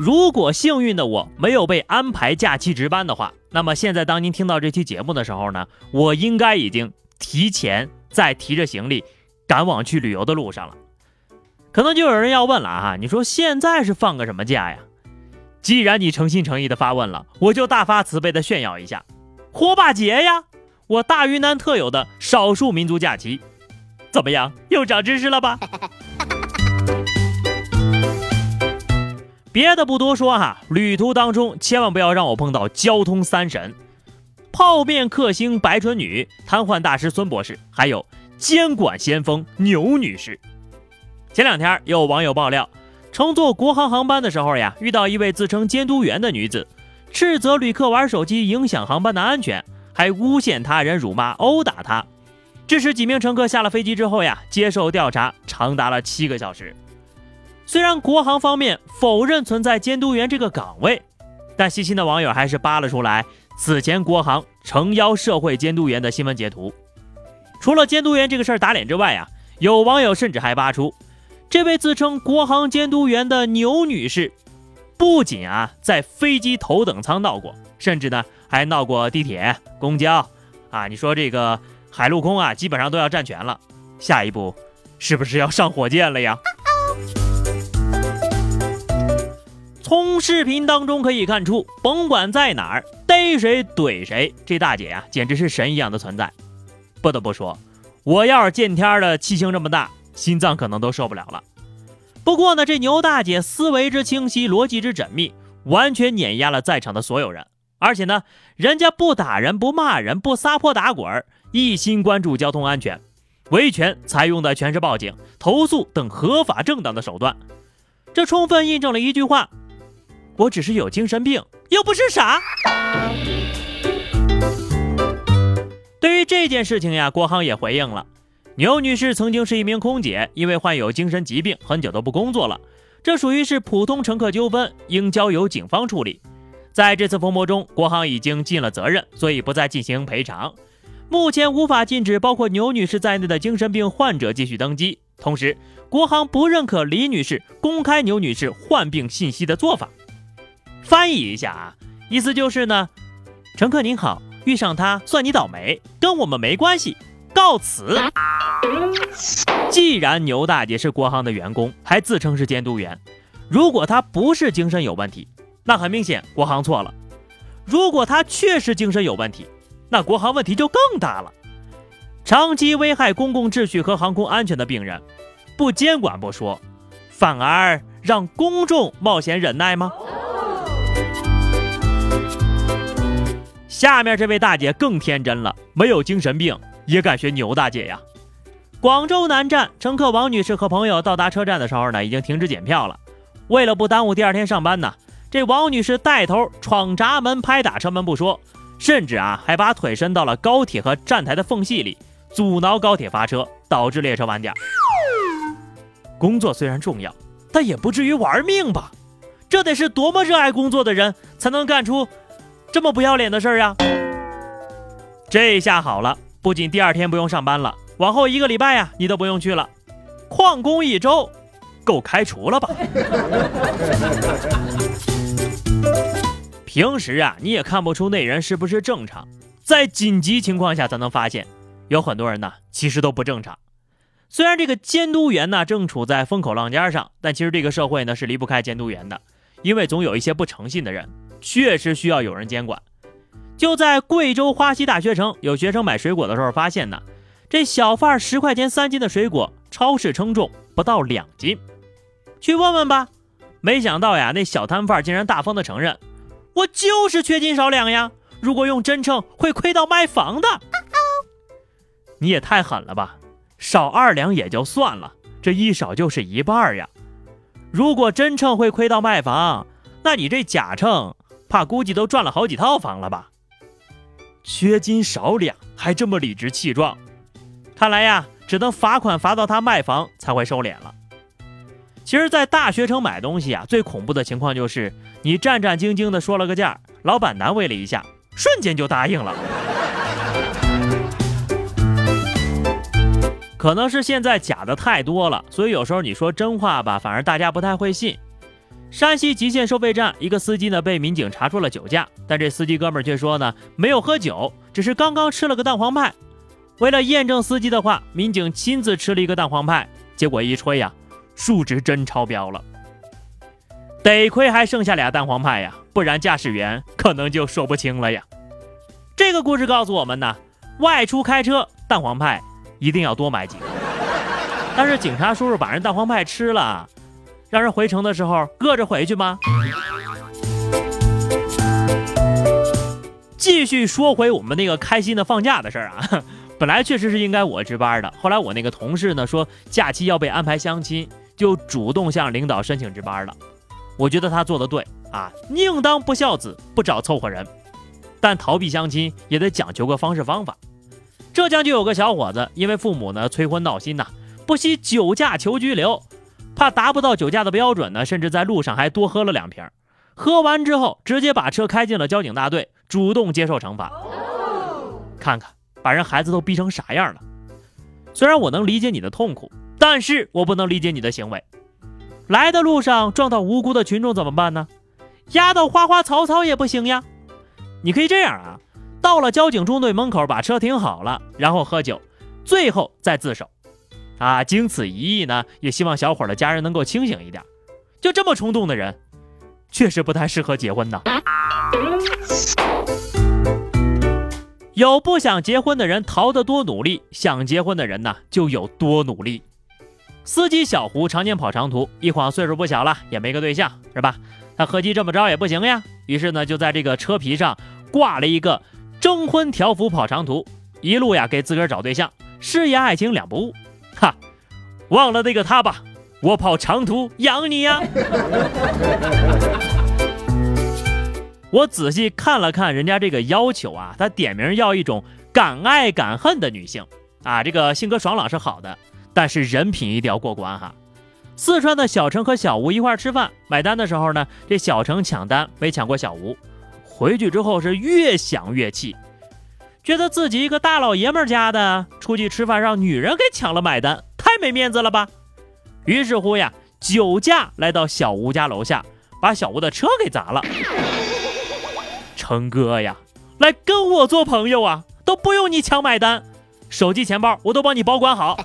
如果幸运的我没有被安排假期值班的话，那么现在当您听到这期节目的时候呢，我应该已经提前在提着行李赶往去旅游的路上了。可能就有人要问了哈，你说现在是放个什么假呀？既然你诚心诚意的发问了，我就大发慈悲的炫耀一下，火把节呀，我大云南特有的少数民族假期。怎么样，又长知识了吧？别的不多说哈，旅途当中千万不要让我碰到交通三神：泡面克星白唇女、瘫痪大师孙博士，还有监管先锋牛女士。前两天有网友爆料，乘坐国航航班的时候呀，遇到一位自称监督员的女子，斥责旅客玩手机影响航班的安全，还诬陷他人辱骂、殴打他。致使几名乘客下了飞机之后呀，接受调查长达了七个小时。虽然国航方面否认存在监督员这个岗位，但细心的网友还是扒了出来此前国航诚邀社会监督员的新闻截图。除了监督员这个事儿打脸之外呀，有网友甚至还扒出，这位自称国航监督员的牛女士，不仅啊在飞机头等舱闹过，甚至呢还闹过地铁、公交啊。你说这个？海陆空啊，基本上都要占全了。下一步是不是要上火箭了呀？从视频当中可以看出，甭管在哪儿逮谁怼谁，这大姐呀简直是神一样的存在。不得不说，我要是见天的气性这么大，心脏可能都受不了了。不过呢，这牛大姐思维之清晰，逻辑之缜密，完全碾压了在场的所有人。而且呢，人家不打人，不骂人，不撒泼打滚。一心关注交通安全，维权采用的全是报警、投诉等合法正当的手段，这充分印证了一句话：我只是有精神病，又不是傻。对于这件事情呀，国航也回应了，牛女士曾经是一名空姐，因为患有精神疾病，很久都不工作了，这属于是普通乘客纠纷，应交由警方处理。在这次风波中，国航已经尽了责任，所以不再进行赔偿。目前无法禁止包括牛女士在内的精神病患者继续登机。同时，国航不认可李女士公开牛女士患病信息的做法。翻译一下啊，意思就是呢，乘客您好，遇上他算你倒霉，跟我们没关系，告辞。既然牛大姐是国航的员工，还自称是监督员，如果她不是精神有问题，那很明显国航错了；如果她确实精神有问题，那国航问题就更大了，长期危害公共秩序和航空安全的病人，不监管不说，反而让公众冒险忍耐吗？下面这位大姐更天真了，没有精神病也敢学牛大姐呀！广州南站乘客王女士和朋友到达车站的时候呢，已经停止检票了。为了不耽误第二天上班呢，这王女士带头闯闸门、拍打车门不说。甚至啊，还把腿伸到了高铁和站台的缝隙里，阻挠高铁发车，导致列车晚点。工作虽然重要，但也不至于玩命吧？这得是多么热爱工作的人才能干出这么不要脸的事儿呀！这下好了，不仅第二天不用上班了，往后一个礼拜呀，你都不用去了。旷工一周，够开除了吧？平时啊，你也看不出那人是不是正常，在紧急情况下才能发现。有很多人呢，其实都不正常。虽然这个监督员呢正处在风口浪尖上，但其实这个社会呢是离不开监督员的，因为总有一些不诚信的人，确实需要有人监管。就在贵州花溪大学城，有学生买水果的时候发现呢，这小贩十块钱三斤的水果，超市称重不到两斤。去问问吧，没想到呀，那小摊贩竟然大方的承认。我就是缺斤少两呀！如果用真秤，会亏到卖房的。你也太狠了吧！少二两也就算了，这一少就是一半呀！如果真秤会亏到卖房，那你这假秤，怕估计都赚了好几套房了吧？缺斤少两，还这么理直气壮，看来呀，只能罚款罚到他卖房才会收敛了。其实，在大学城买东西啊，最恐怖的情况就是你战战兢兢的说了个价，老板难为了一下，瞬间就答应了。可能是现在假的太多了，所以有时候你说真话吧，反而大家不太会信。山西吉县收费站，一个司机呢被民警查出了酒驾，但这司机哥们儿却说呢没有喝酒，只是刚刚吃了个蛋黄派。为了验证司机的话，民警亲自吃了一个蛋黄派，结果一吹呀，数值真超标了。得亏还剩下俩蛋黄派呀，不然驾驶员可能就说不清了呀。这个故事告诉我们呢，外出开车蛋黄派。一定要多买几个。但是警察叔叔把人蛋黄派吃了，让人回城的时候饿着回去吗？继续说回我们那个开心的放假的事儿啊，本来确实是应该我值班的，后来我那个同事呢说假期要被安排相亲，就主动向领导申请值班了。我觉得他做的对啊，宁当不孝子，不找凑合人，但逃避相亲也得讲究个方式方法。浙江就有个小伙子，因为父母呢催婚闹心呐，不惜酒驾求拘留，怕达不到酒驾的标准呢，甚至在路上还多喝了两瓶。喝完之后，直接把车开进了交警大队，主动接受惩罚。看看，把人孩子都逼成啥样了。虽然我能理解你的痛苦，但是我不能理解你的行为。来的路上撞到无辜的群众怎么办呢？压到花花草草也不行呀。你可以这样啊。到了交警中队门口，把车停好了，然后喝酒，最后再自首。啊，经此一役呢，也希望小伙的家人能够清醒一点。就这么冲动的人，确实不太适合结婚呢。有不想结婚的人逃得多努力，想结婚的人呢就有多努力。司机小胡常年跑长途，一晃岁数不小了，也没个对象，是吧？他合计这么着也不行呀，于是呢就在这个车皮上挂了一个。征婚条幅跑长途，一路呀给自个儿找对象，事业爱情两不误。哈，忘了那个他吧，我跑长途养你呀。我仔细看了看人家这个要求啊，他点名要一种敢爱敢恨的女性啊，这个性格爽朗是好的，但是人品一定要过关哈。四川的小程和小吴一块吃饭，买单的时候呢，这小程抢单没抢过小吴。回去之后是越想越气，觉得自己一个大老爷们家的出去吃饭让女人给抢了买单，太没面子了吧？于是乎呀，酒驾来到小吴家楼下，把小吴的车给砸了。成哥呀，来跟我做朋友啊，都不用你抢买单，手机钱包我都帮你保管好。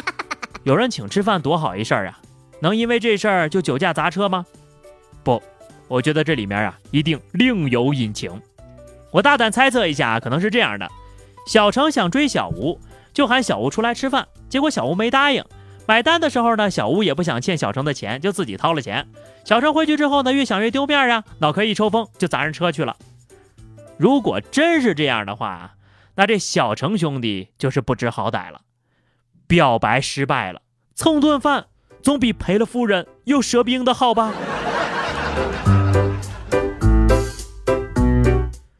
有人请吃饭多好一事儿啊，能因为这事儿就酒驾砸车吗？不。我觉得这里面啊，一定另有隐情。我大胆猜测一下，可能是这样的：小程想追小吴，就喊小吴出来吃饭，结果小吴没答应。买单的时候呢，小吴也不想欠小程的钱，就自己掏了钱。小程回去之后呢，越想越丢面啊，脑壳一抽风就砸人车去了。如果真是这样的话，那这小程兄弟就是不知好歹了。表白失败了，蹭顿饭总比赔了夫人又折兵的好吧？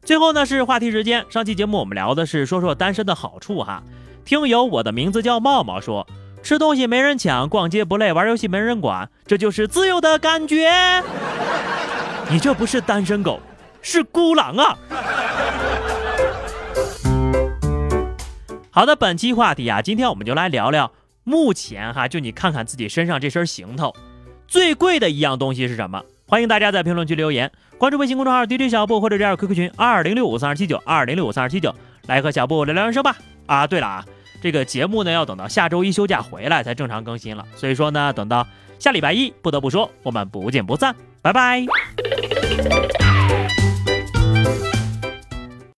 最后呢是话题时间，上期节目我们聊的是说说单身的好处哈。听友我的名字叫茂茂说，吃东西没人抢，逛街不累，玩游戏没人管，这就是自由的感觉。你这不是单身狗，是孤狼啊！好的，本期话题啊，今天我们就来聊聊，目前哈，就你看看自己身上这身行头，最贵的一样东西是什么？欢迎大家在评论区留言，关注微信公众号 DJ 小布或者加入 QQ 群二零六五三二七九二零六五三二七九，来和小布聊聊人生吧。啊，对了啊，这个节目呢要等到下周一休假回来才正常更新了，所以说呢，等到下礼拜一，不得不说，我们不见不散，拜拜。